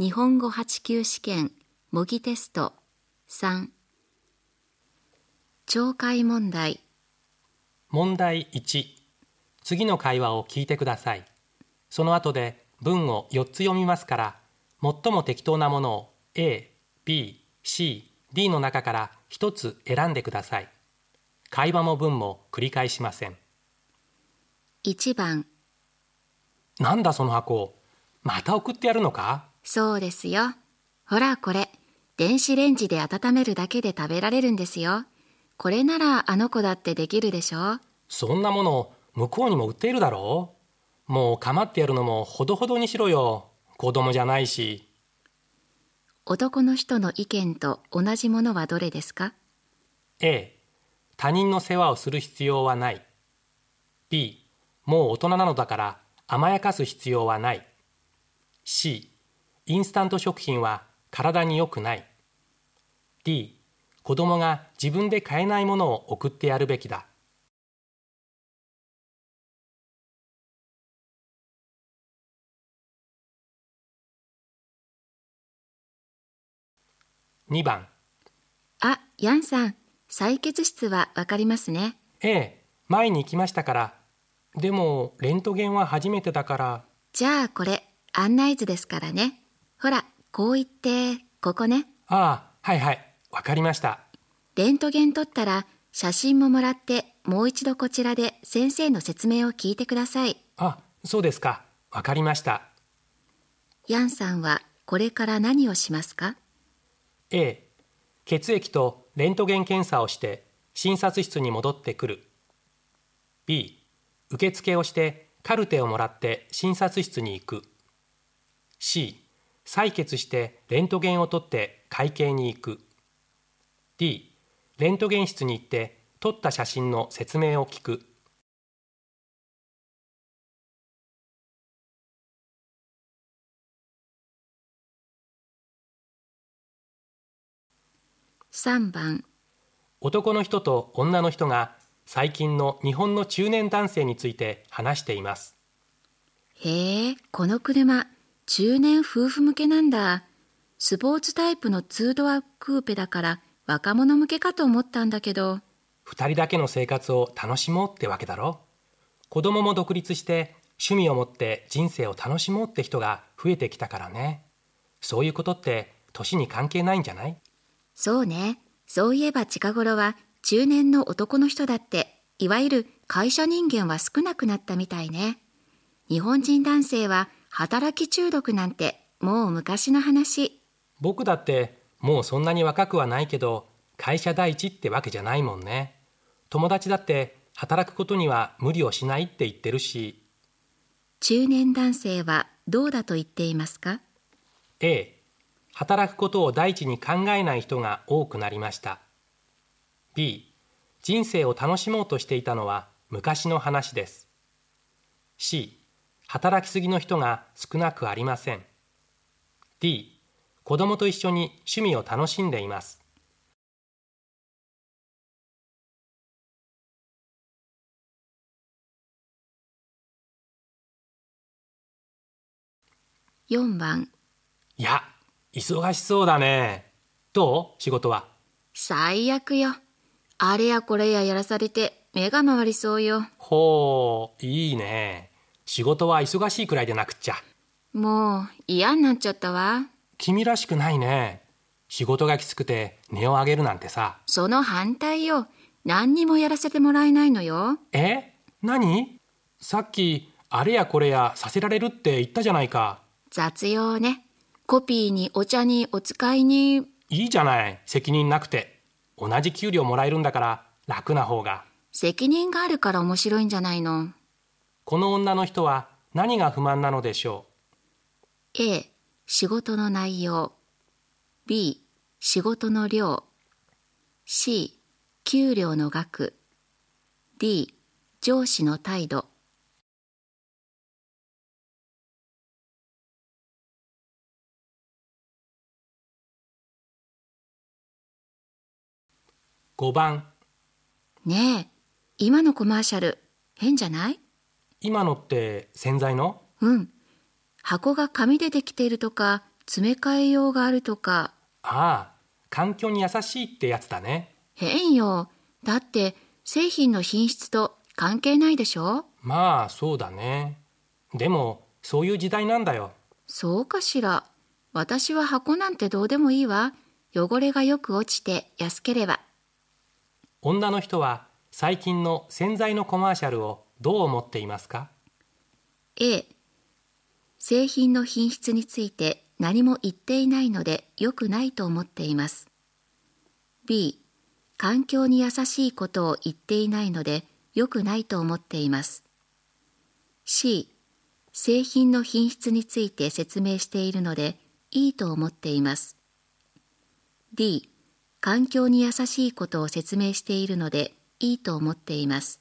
日本語8級試験模擬テスト3懲戒問題。問題1次の会話を聞いてください。その後で文を4つ読みますから最も適当なものを A、B、C、D の中から1つ選んでください。会話も文も繰り返しません。1番。なんだその箱また送ってやるのか？そうですよ。ほらこれ。電子レンジで温めるだけで食べられるんですよ。これならあの子だってできるでしょ。そんなもの向こうにも売っているだろう。もう構ってやるのもほどほどにしろよ。子供じゃないし。男の人の意見と同じものはどれですか？A 他人の世話をする必要はない。B もう大人なのだから甘やかす必要はない。C インスタント食品は体に良くない。D 子供が自分で買えないものを送ってやるべきだ。2番。あ、ヤンさん。採血室はわかりますね。A 前に行きましたから。でもレントゲンは初めてだから。じゃあこれ案内図ですからねほらこう言って。ここね。ああはいはい。わかりました。レントゲン撮ったら写真ももらってもう一度こちらで先生の説明を聞いてください。あそうですか。わかりました。ヤンさんはこれから何をしますか？A 血液とレントゲン検査をして診察室に戻ってくる。B 受付をしてカルテをもらって診察室に行く。C 採血してレントゲンを取って会計に行く。D レントゲン室に行って撮った写真の説明を聞く。3番。男の人と女の人が最近の日本の中年男性について話していますへえこの車中年夫婦向けなんだ。スポーツタイプのツードアクーペだから若者向けかと思ったんだけど。二人だけの生活を楽しもうってわけだろ。子供も独立して趣味を持って人生を楽しもうって人が増えてきたからね。そういうことって年に関係ないんじゃない？そうね。そういえば近頃は中年の男の人だっていわゆる会社人間は少なくなったみたいね。日本人男性は働き中毒なんてもう昔の話。僕だってもうそんなに若くはないけど会社第一ってわけじゃないもんね。友達だって働くことには無理をしないって言ってるし。中年男性はどうだと言っていますか？A 働くことを第一に考えない人が多くなりました。B 人生を楽しもうとしていたのは昔の話です。C 働きすぎの人が少なくありません。D 子供と一緒に趣味を楽しんでいます。4番。いや忙しそうだね。どう？仕事は？最悪よ。あれやこれややらされて目が回りそうよ。ほういいね仕事は忙しいくらいでなくっちゃ。もう嫌になっちゃったわ。君らしくないね。仕事がきつくて値を上げるなんてさ。その反対よ。何にもやらせてもらえないのよ。え？何？さっきあれやこれやさせられるって言ったじゃないか。雑用ね。コピーにお茶にお使いに。いいじゃない。責任なくて。同じ給料もらえるんだから楽な方が。責任があるから面白いんじゃないのこの女の人は何が不満なのでしょ A 仕事の内容。B 仕事の量。C 給料の額。D 上司の態度。う5番。ねえ今のコマーシャル変じゃない？今のって洗剤の？うん。箱が紙でできているとか詰め替えようがあるとか。ああ環境に優しいってやつだね。変よ。だって製品の品質と関係ないでしょ？まあそうだね。でもそういう時代なんだよ。そうかしら。私は箱なんてどうでもいいわ。汚れがよく落ちて安ければ。女の人は最近の洗剤のコマーシャルをどう思っていますか？A 製品の品質について何も言っていないので良くないと思っています。B 環境に優しいことを言っていないので良くないと思っています。C 製品の品質について説明しているのでいいと思っています。D 環境に優しいことを説明しているのでいいと思っています。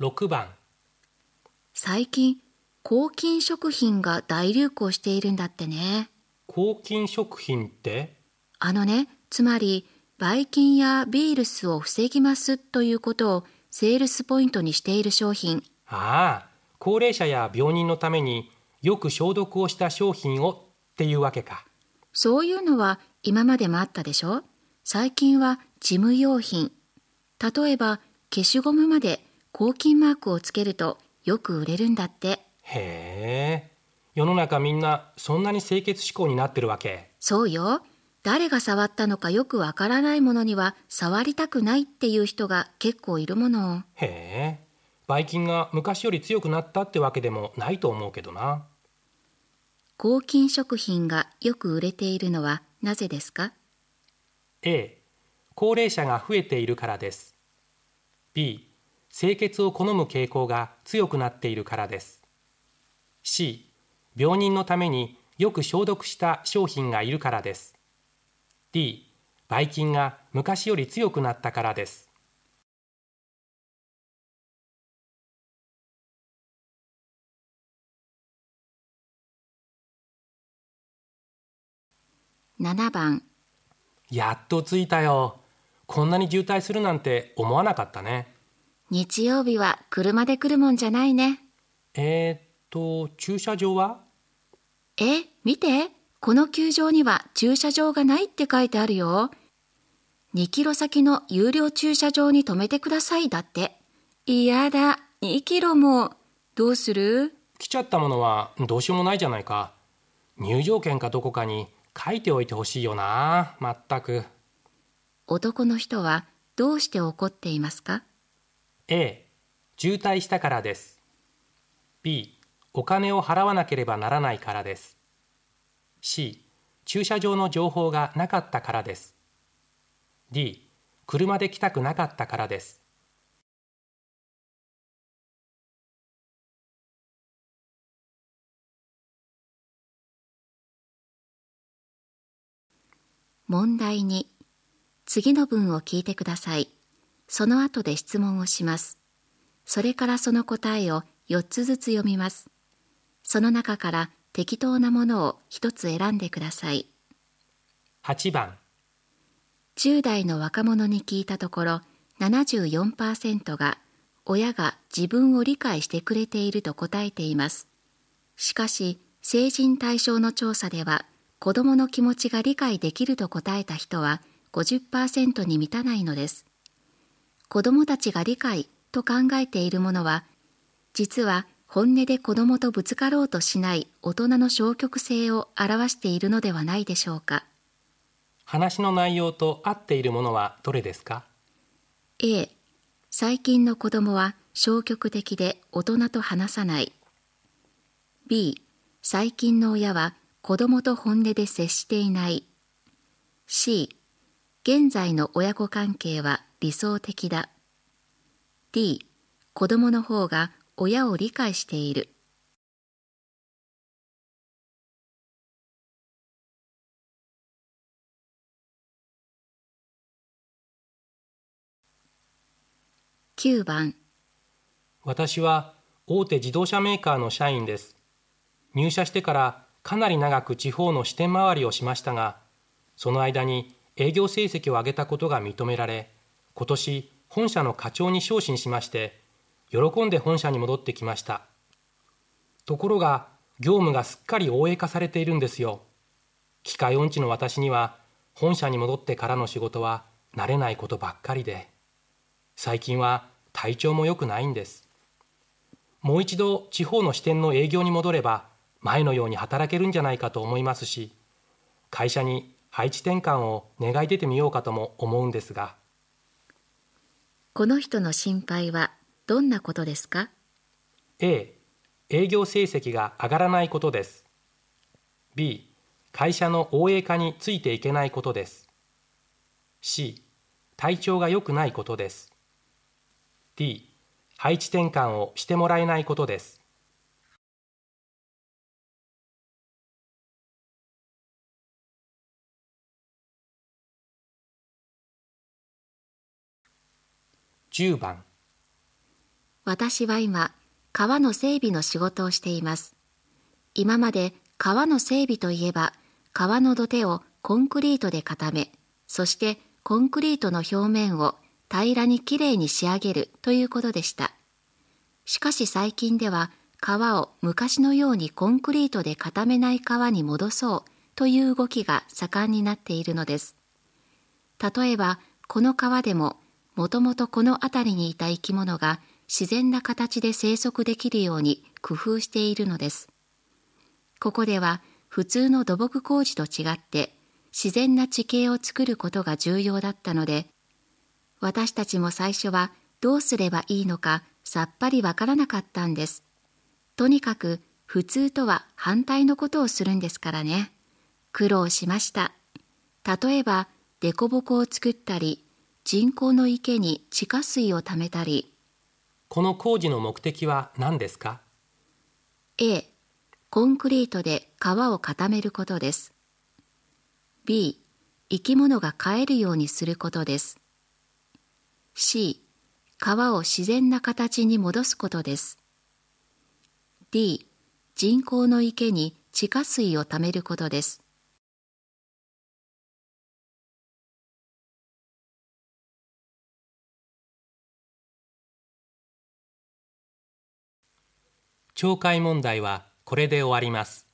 6番。最近抗菌食品が大流行しているんだってね。抗菌食品って？あのねつまりばい菌やビールスを防ぎますということをセールスポイントにしている商品。ああ高齢者や病人のためによく消毒をした商品をっていうわけか。そういうのは今までもあったでしょ？最近は事務用品。例えば消しゴムまで抗菌マークをつけるとよく売れるんだって。へえ。世の中みんなそんなに清潔志向になってるわけ。そうよ。誰が触ったのかよくわからないものには触りたくないっていう人が結構いるもの。へえ。ばい菌が昔より強くなったってわけでもないと思うけどな。抗菌食品がよく売れているのはなぜですか？A 高齢者が増えているからです。B 清潔を好む傾向が強くなっているからです。C 病人のためによく消毒した商品がいるからです。D ばい菌が昔より強くなったからです。7番。やっと着いたよ。こんなに渋滞するなんて思わなかったね日曜日は車で来るもんじゃないね。えー、っと駐車場は？え見て。この球場には駐車場がないって書いてあるよ。2キロ先の有料駐車場に止めてくださいだって。嫌だ。2キロも。どうする？来ちゃったものはどうしようもないじゃないか。入場券かどこかに書いておいてほしいよなまったく。男の人はどうして怒っていますか？A 渋滞したからです。B お金を払わなければならないからです。C 駐車場の情報がなかったからです。D 車で来たくなかったからです。問題に次の文を聞いてください。その後で質問をします。それからその答えを4つずつ読みます。その中から適当なものを一つ選んでください。8番。10代の若者に聞いたところ74%が親が自分を理解してくれていると答えています。しかし成人対象の調査では子どもの気持ちが理解できると答えた人は50%に満たないのです子どもたちが理解と考えているものは実は本音で子どもとぶつかろうとしない大人の消極性を表しているのではないでしょうか。話の内容と合っているものはどれですか？A 最近の子供は消極的で大人と話さない。B 最近の親は子供と本音で接していない。C 現在の親子関係は理想的だ。D 子供の方が親を理解している。9番。私は大手自動車メーカーの社員です。入社してからかなり長く地方の支店回りをしましたがその間に営業成績を上げたことが認められ今年本社の課長に昇進しまして喜んで本社に戻ってきました。ところが業務がすっかり応営化されているんですよ。機械音痴の私には本社に戻ってからの仕事は慣れないことばっかりで最近は体調も良くないんです。もう一度地方の支店の営業に戻れば前のように働けるんじゃないかと思いますし会社に配置転換を願い出てみようかとも思うんですが。この人の心配はどんなことですか？A 営業成績が上がらないことです。B 会社の応営化についていけないことです。C 体調が良くないことです。D 配置転換をしてもらえないことです10番。私は今川の整備の仕事をしています。今まで川の整備といえば川の土手をコンクリートで固めそしてコンクリートの表面を平らにきれいに仕上げるということでした。しかし最近では川を昔のようにコンクリートで固めない川に戻そうという動きが盛んになっているのです。例えばこの川でももともとこの辺りにいた生き物が自然な形で生息できるように工夫しているのです。ここでは普通の土木工事と違って自然な地形を作ることが重要だったので私たちも最初はどうすればいいのかさっぱりわからなかったんです。とにかく普通とは反対のことをするんですからね。苦労しました。例えば凸凹を作ったり人工の池に地下水をためたり。この工事の目的は何ですか？A. コンクリートで川を固めることです。B. 生き物が飼えるようにすることです。C. 川を自然な形に戻すことです。D. 人工の池に地下水をためることです懲戒問題はこれで終わります。